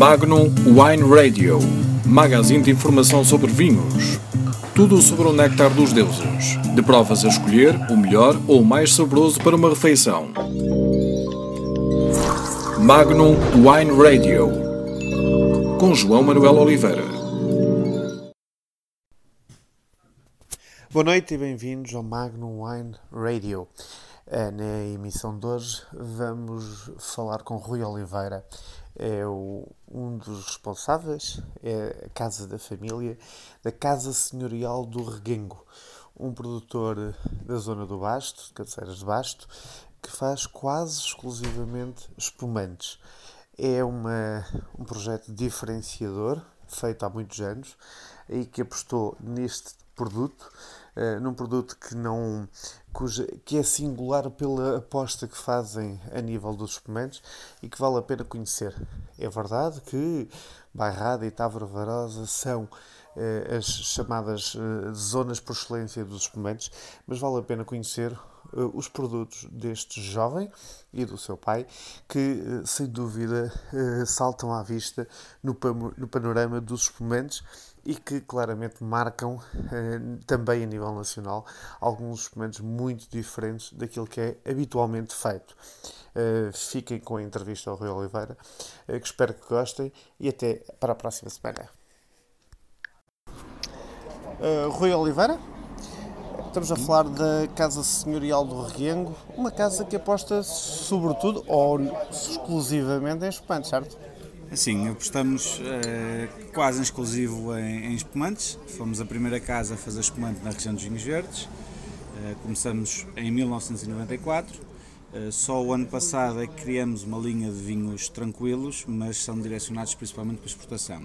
Magnum Wine Radio, magazine de informação sobre vinhos. Tudo sobre o néctar dos deuses. De provas a escolher o melhor ou o mais saboroso para uma refeição. Magnum Wine Radio, com João Manuel Oliveira. Boa noite e bem-vindos ao Magnum Wine Radio. Eh, na emissão de hoje vamos falar com Rui Oliveira, é o, um dos responsáveis, é a Casa da Família, da Casa Senhorial do Reguengo, um produtor da zona do Basto, de Cabeceiras de Basto, que faz quase exclusivamente espumantes. É uma, um projeto diferenciador, feito há muitos anos, e que apostou neste produto, uh, num produto que não cuja, que é singular pela aposta que fazem a nível dos espumantes e que vale a pena conhecer. É verdade que Bairrada e Távora Varosa são uh, as chamadas uh, zonas por excelência dos espumantes, mas vale a pena conhecer uh, os produtos deste jovem e do seu pai, que sem dúvida saltam à vista no, no panorama dos espumantes e que claramente marcam eh, também a nível nacional alguns experimentos muito diferentes daquilo que é habitualmente feito. Uh, fiquem com a entrevista ao Rui Oliveira, uh, que espero que gostem e até para a próxima semana. Rui Oliveira, estamos a falar da Casa Senhorial do Reguengo, uma casa que aposta sobretudo ou exclusivamente em espumantes, certo? Sim, apostamos uh, quase em exclusivo em, em, espumantes. Fomos a primeira casa a fazer espumante na região dos Vinhos Verdes. Uh, começamos em 1994. Uh, eh, só o ano passado é que criamos uma linha de vinhos tranquilos, mas são direcionados principalmente para exportação.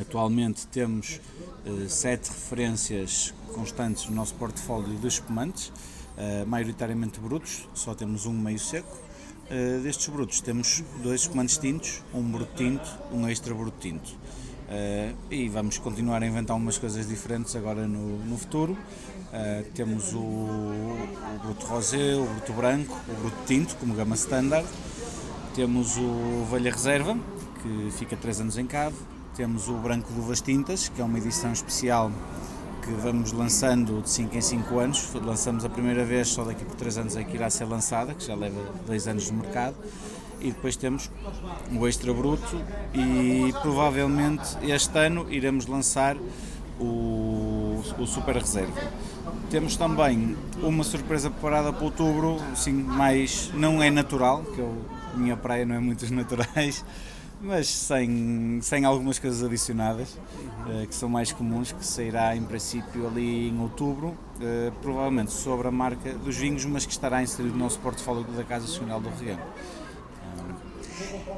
Atualmente temos sete referências constantes no nosso portfólio de espumantes, maioritariamente brutos, só temos um meio seco Uh, destes brutos temos dois comandos tintos, um bruto tinto, um extra bruto tinto. Uh, e vamos continuar a inventar umas coisas diferentes agora no, no futuro. Uh, temos o, o, bruto rosé, o bruto branco, o bruto tinto, como gama standard. Temos o velha reserva, que fica 3 anos em cave. Temos o branco de uvas tintas, que é uma edição especial que vamos lançando de 5 em 5 anos. Lançamos a primeira vez, só daqui por 3 anos é que irá ser lançada, que já leva 2 anos no mercado. E depois temos o Extra Bruto e provavelmente este ano iremos lançar o, o Super Reserva. Temos também uma surpresa preparada para outubro, assim, mais não é natural, que eu, minha praia não é muitos naturais, mas sem, sem algumas coisas adicionadas, uh, que são mais comuns, que sairá em princípio ali em outubro, uh, provavelmente sobre a marca dos vinhos, mas que estará inserido no nosso portfólio da Casa Senhorial do Reguengo.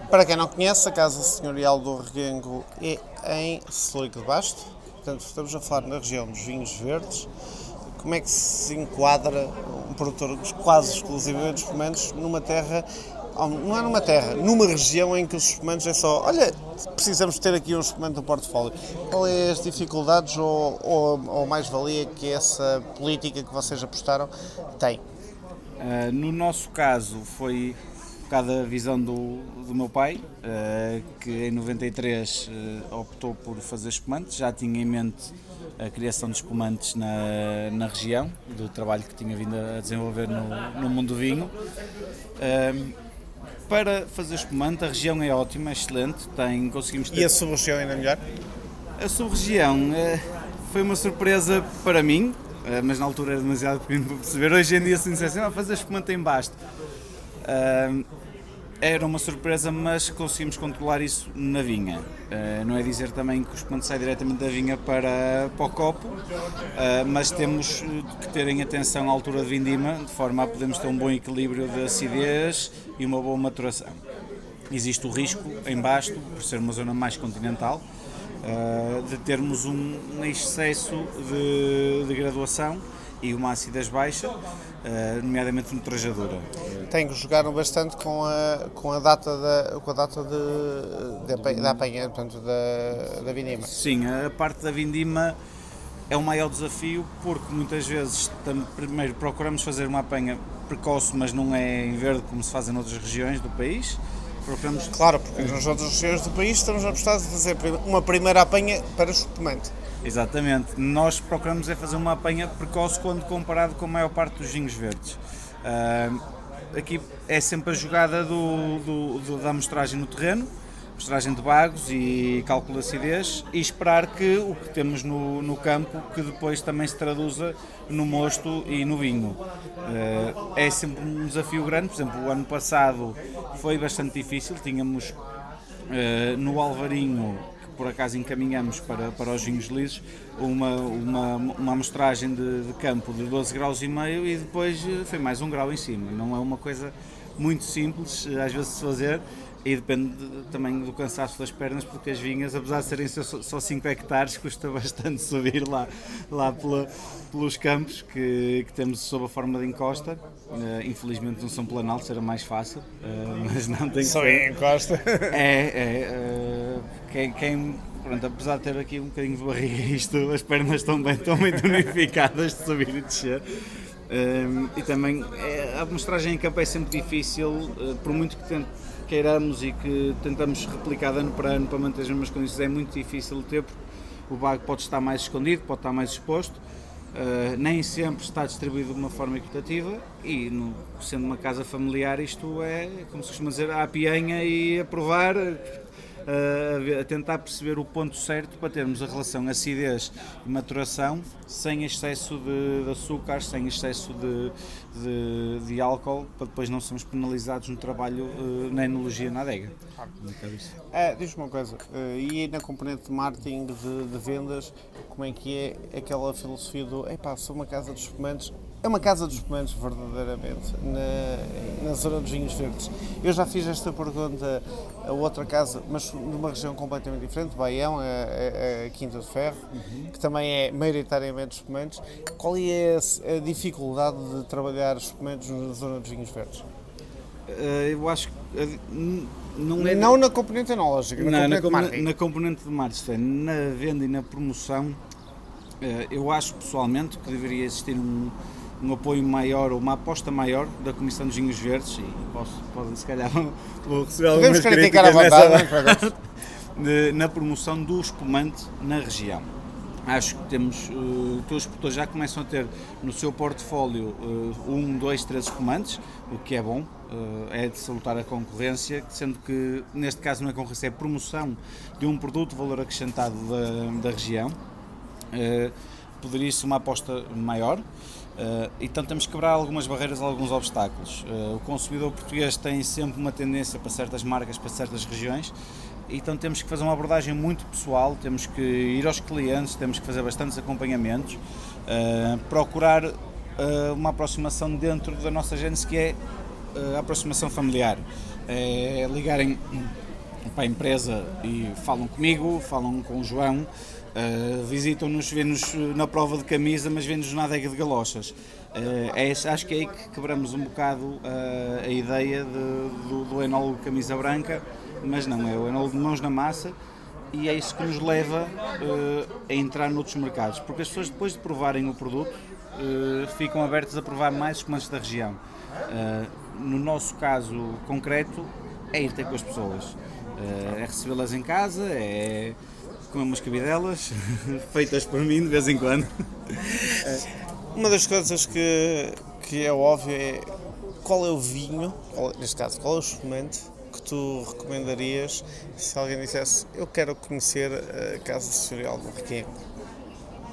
Para quem não conhece, a Casa Senhorial do Reguengo é em Selico de Basto, portanto estamos a falar na região dos vinhos verdes. Como é que se enquadra um produtor quase exclusivamente de espumantes numa terra não é numa terra, numa região em que os espumantes é só, olha, precisamos ter aqui um espumante no portfólio. Qual é as dificuldades ou, ou, ou mais-valia que essa política que vocês apostaram tem? Uh, no nosso caso foi cada visão do, do meu pai, uh, que em 93 uh, optou por fazer espumantes, já tinha em mente a criação de espumantes na, na região, do trabalho que tinha vindo a desenvolver no, no mundo do vinho. Para fazer espumante, a região é ótima, é excelente, tem, conseguimos ter... E a sub-região ainda melhor? A sub-região é, foi uma surpresa para mim, é, mas na altura era demasiado pequeno para perceber. Hoje em dia, se dissessem, ah, fazer espumante em basto. Era uma surpresa, mas conseguimos controlar isso na vinha. Uh, não é dizer também que o espumante sai diretamente da vinha para, para o copo, uh, mas temos que ter em atenção a altura de vindima, de forma a podermos ter um bom equilíbrio de acidez e uma boa maturação. Existe o risco em Basto, por ser uma zona mais continental, uh, de termos um, um excesso de, de graduação e uma acidez baixa, uh, nomeadamente no trajadura. Tem que jogar bastante com a, com a data da, com a data de, de, da apanha, portanto, da, da vindima. Sim, a parte da vindima é o maior desafio porque muitas vezes primeiro procuramos fazer uma apanha precoce, mas não é em verde como se faz em outras regiões do país. Procuramos... Claro, porque nas outras regiões do país estamos apostados a fazer uma primeira apanha para espumante. Exatamente. Nós procuramos é fazer uma apanha precoce quando comparado com a maior parte dos vinhos verdes. Uh, aqui é sempre a jogada do, do, do, da amostragem no terreno, amostragem de bagos e cálculo de acidez e esperar que o que temos no, no campo que depois também se traduza no mosto e no vinho. Uh, é sempre um desafio grande, por exemplo, o ano passado foi bastante difícil, tínhamos uh, no Alvarinho por acaso encaminhamos para, para os vinhos lisos uma, uma, uma amostragem de, de, campo de 12 graus e meio e depois eh, foi mais um grau em cima. Não é uma coisa muito simples eh, às vezes de fazer e depende também do cansaço das pernas, porque as vinhas, apesar de serem só 5 hectares, custa bastante subir lá, lá pela, pelos campos que, que, temos sob a forma de encosta. Uh, infelizmente não são planaltos, era mais fácil, uh, mas não tem Só em encosta? É, é. Uh, quem, quem pronto, apesar de ter aqui um bocadinho de barriga, isto, as pernas estão bem, estão muito unificadas de subir e descer. Um, e também é, a amostragem em campo é sempre difícil, uh, por muito que tente queiramos e que tentamos replicar de ano para ano para manter as mesmas condições, é muito difícil ter, porque o bago pode estar mais escondido, pode estar mais exposto, uh, nem sempre está distribuído de uma forma equitativa e, no, sendo uma casa familiar, isto é, como se costuma dizer, a pianha e a provar a, tentar perceber o ponto certo para termos a relação acidez e maturação sem excesso de, de açúcar, sem excesso de, de, de, álcool, para depois não sermos penalizados no trabalho uh, na enologia na adega. É, Diz-me uma coisa, uh, e na componente de marketing, de, de, vendas, como é que é aquela filosofia do, epá, sou uma casa de espumantes, é uma casa dos espumantes, verdadeiramente, na, na zona dos vinhos verdes. Eu já fiz esta pergunta a outra casa, mas numa região completamente diferente, Baião, a, a, a Quinta de Ferro, uhum. que também é maioritariamente espumantes. Qual é a, a dificuldade de trabalhar espumantes na zona dos vinhos verdes? Uh, eu acho que não é não na componente enológica, na, não, componente, na, na, componente de marketing, na venda e na promoção, uh, eu acho pessoalmente que deveria existir um, um apoio maior, uma aposta maior da Comissão dos Vinhos Verdes, e posso, pode, se calhar vou receber algumas críticas nessa, na promoção do espumante na região. Acho que temos, uh, todos os produtores já começam a ter no seu portfólio uh, um, dois, três espumantes, o que é bom, uh, é de salutar a concorrência, sendo que neste caso não é concorrência, é promoção de um produto de valor acrescentado da, da região. Uh, poderia ser uma aposta maior. Uh, então temos que quebrar algumas barreiras, alguns obstáculos. Uh, o consumidor português tem sempre uma tendência para certas marcas, para certas regiões, então temos que fazer uma abordagem muito pessoal, temos que ir aos clientes, temos que fazer bastantes acompanhamentos, uh, procurar uma aproximação dentro da nossa agência que é a aproximação familiar. É ligarem para a empresa e falam comigo, falam com o João, Uh, Visitam-nos, vê-nos na prova de camisa, mas vê-nos na adega de galochas. Uh, é, acho que é aí que quebramos um bocado uh, a ideia de, do, do enólogo camisa branca, mas não, é o enólogo de mãos na massa e é isso que nos leva a entrar noutros mercados, porque as pessoas depois de provarem o produto ficam abertas a provar mais espumantes da região. no nosso caso concreto, é ir ter com as pessoas, é recebê-las em casa, é com umas cabidelas, feitas por mim de vez em quando. Uma das coisas que, que é óbvio é qual é o vinho, qual, neste caso, qual é o espumante que tu recomendarias se alguém dissesse eu quero conhecer a Casa Sensorial do Requiem?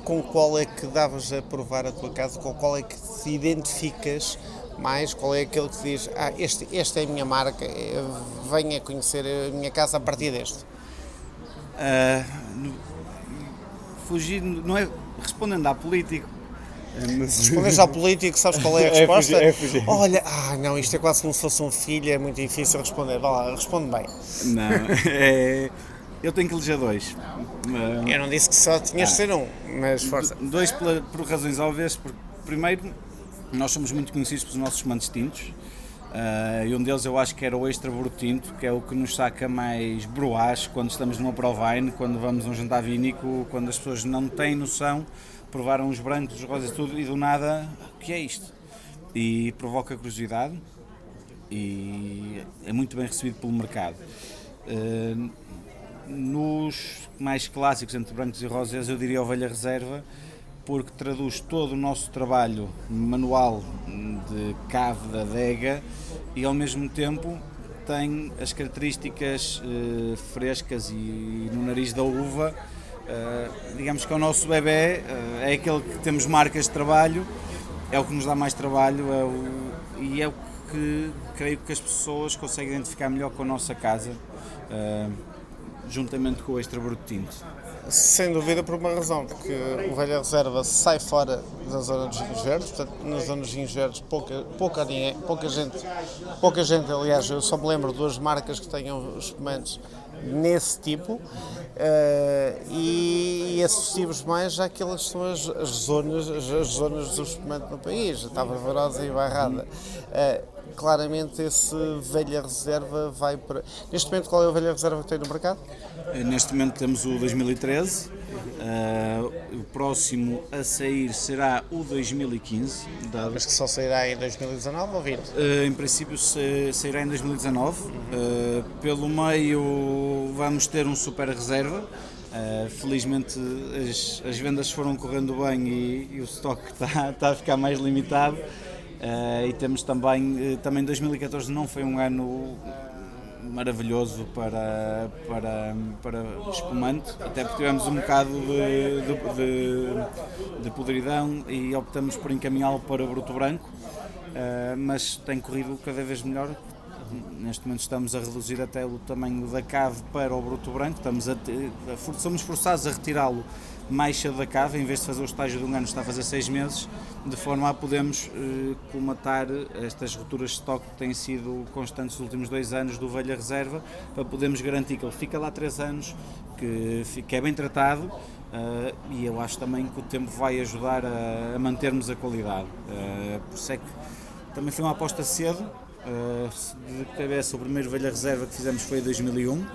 Com qual é que davas a provar a tua casa? Com qual é que te identificas mais? Qual é aquele que diz, ah, este, esta é a minha marca, eh, venha conhecer a minha casa a partir deste? Uh, fugir, não é respondendo à político. Respondes ao político, sabes qual é a resposta? É fugir, é fugir. Olha, ah, não, isto é quase como se fosse um filho, é muito difícil responder. Vá lá, responde bem. Não, é, eu tenho que eleger dois. Eu não disse que só tinhas de ah, ser um, mas força. Dois por, por razões óbvias. Porque, primeiro, nós somos muito conhecidos pelos nossos mantos tintos Uh, e um deles eu acho que era o extra brutinto, que é o que nos saca mais broás quando estamos numa provine, quando vamos a um jantar vínico, quando as pessoas não têm noção, provaram os brancos, os rosas e tudo, e do nada, o que é isto? E provoca curiosidade. e é muito bem recebido pelo mercado. Uh, nos mais clássicos entre brancos e rosas, eu diria ovelha reserva, porque traduz todo o nosso trabalho manual de cave da adega e ao mesmo tempo tem as características uh, frescas e no nariz da uva. Uh, digamos que é o nosso bebê, uh, é aquele que temos marcas de trabalho, é o que nos dá mais trabalho é o, e é o que creio que as pessoas conseguem identificar melhor com a nossa casa, juntamente com o extra bruto tinto. Sem dúvida por uma razão, porque o Velha Reserva sai fora da zona dos vinhos verdes, portanto, na zona dos vinhos verdes pouca, pouca, pouca gente, pouca gente, aliás, eu só me lembro de duas marcas que tenham espumantes nesse tipo, uh, e, e assistimos mais àquelas são as, as zonas, as, as, zonas do espumante no país, a Tava Varosa e Barrada. Uh, claramente esse velha reserva vai para. Neste momento, qual é o velha reserva que tem no mercado? Eh, neste momento temos o 2013, uh, eh, o próximo a sair será o 2015. Dado... Mas que só sairá em 2019 ou 20? Uh, em princípio sairá em 2019. Uhum. Uh, pelo meio vamos ter um super reserva. Uh, felizmente as, as, vendas foram correndo bem e, e o estoque está, está a ficar mais limitado. Uh, e temos também, uh, também 2014 não foi um ano maravilhoso para, para, para espumante, até porque tivemos um bocado de, de, de, de podridão e optamos por encaminhá-lo para o bruto branco, uh, mas tem corrido cada vez melhor. Neste momento estamos a reduzir até o tamanho da cave para o bruto branco, estamos a, somos forçados a retirá-lo mais cedo da cave, em vez de fazer o estágio de um ano, está a fazer seis meses, de forma a podermos eh, colmatar estas rupturas de estoque que têm sido constantes nos últimos dois anos do Velha Reserva, para podermos garantir que ele fica lá três anos, que, que é bem tratado uh, e eu acho também que o tempo vai ajudar a, a mantermos a qualidade. Uh, por isso é que também foi uma aposta cedo, de cabeça o primeiro Velha Reserva que fizemos foi em 2001,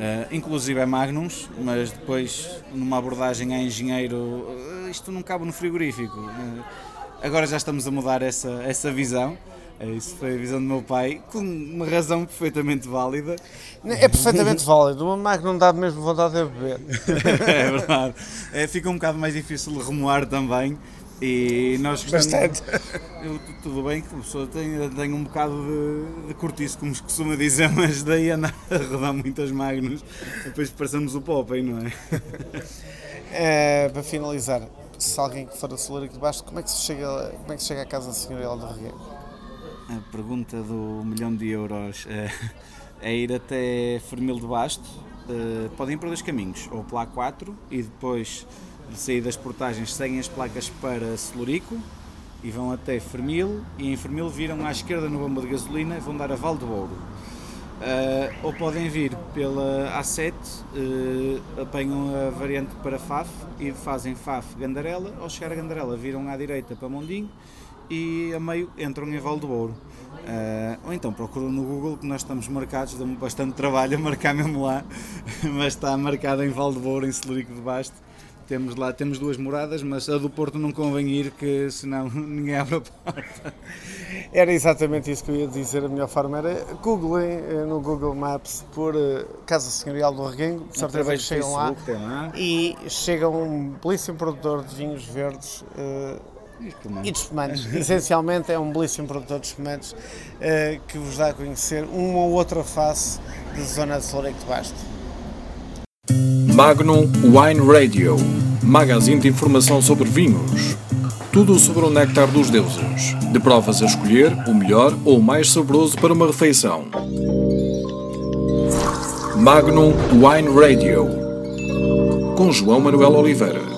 Uh, inclusive é Magnums, mas depois numa abordagem a engenheiro, uh, isto não cabe no frigorífico. Uh, agora já estamos a mudar essa, essa visão. Isso foi a visão do meu pai, com uma razão perfeitamente válida. É perfeitamente válido, uma Magnum dá mesmo vontade de beber. é verdade. É, fica um bocado mais difícil de remoar também, e nós Bastante. Eu, tudo bem que a pessoa tem, tem um bocado de, de cortiço, como se costuma dizer, mas daí andar a rodar muitas magnos, depois parecemos o Popeye, não é? é? Para finalizar, se alguém que for a Solar aqui de baixo, como é que se chega, como é que se chega à casa senhorial do Regueiro? A pergunta do milhão de euros é, é ir até Fermil de Basto. Uh, podem ir por dois caminhos, ou pela A4 e depois de sair das portagens seguem as placas para Celurico e vão até Fermil e em Fermil viram à esquerda no bomba de gasolina e vão dar a Val do Ouro. Uh, ou podem vir pela A7, uh, apanham a variante para Faf e fazem Faf Gandarela, ao chegar a Gandarela viram à direita para Mondinho e a meio entram em Val do Ouro. Uh, ou então procuram no Google que nós estamos marcados, dá-me bastante trabalho a marcar mesmo lá, mas está marcado em Val do Ouro, em Celurico de Basto temos lá, temos duas moradas, mas a do Porto não convém ir, que senão ninguém abre a porta. Era exatamente isso que eu ia dizer. A melhor forma era googlem eh, no Google Maps por eh, Casa Senhorial do Reguengo, de certeza que chegam lá, lá, e chega um belíssimo produtor de vinhos verdes. Uh, e de espumantes. Essencialmente é um belíssimo produtor de espumantes uh, que vos dá a conhecer uma ou outra face da zona de Floreiro de Basto. Magnum Wine Radio, magazine de informação sobre vinhos. Tudo sobre o néctar dos deuses, de provas a escolher o melhor ou o mais saboroso para uma refeição. Magnum Wine Radio, com João Manuel Oliveira.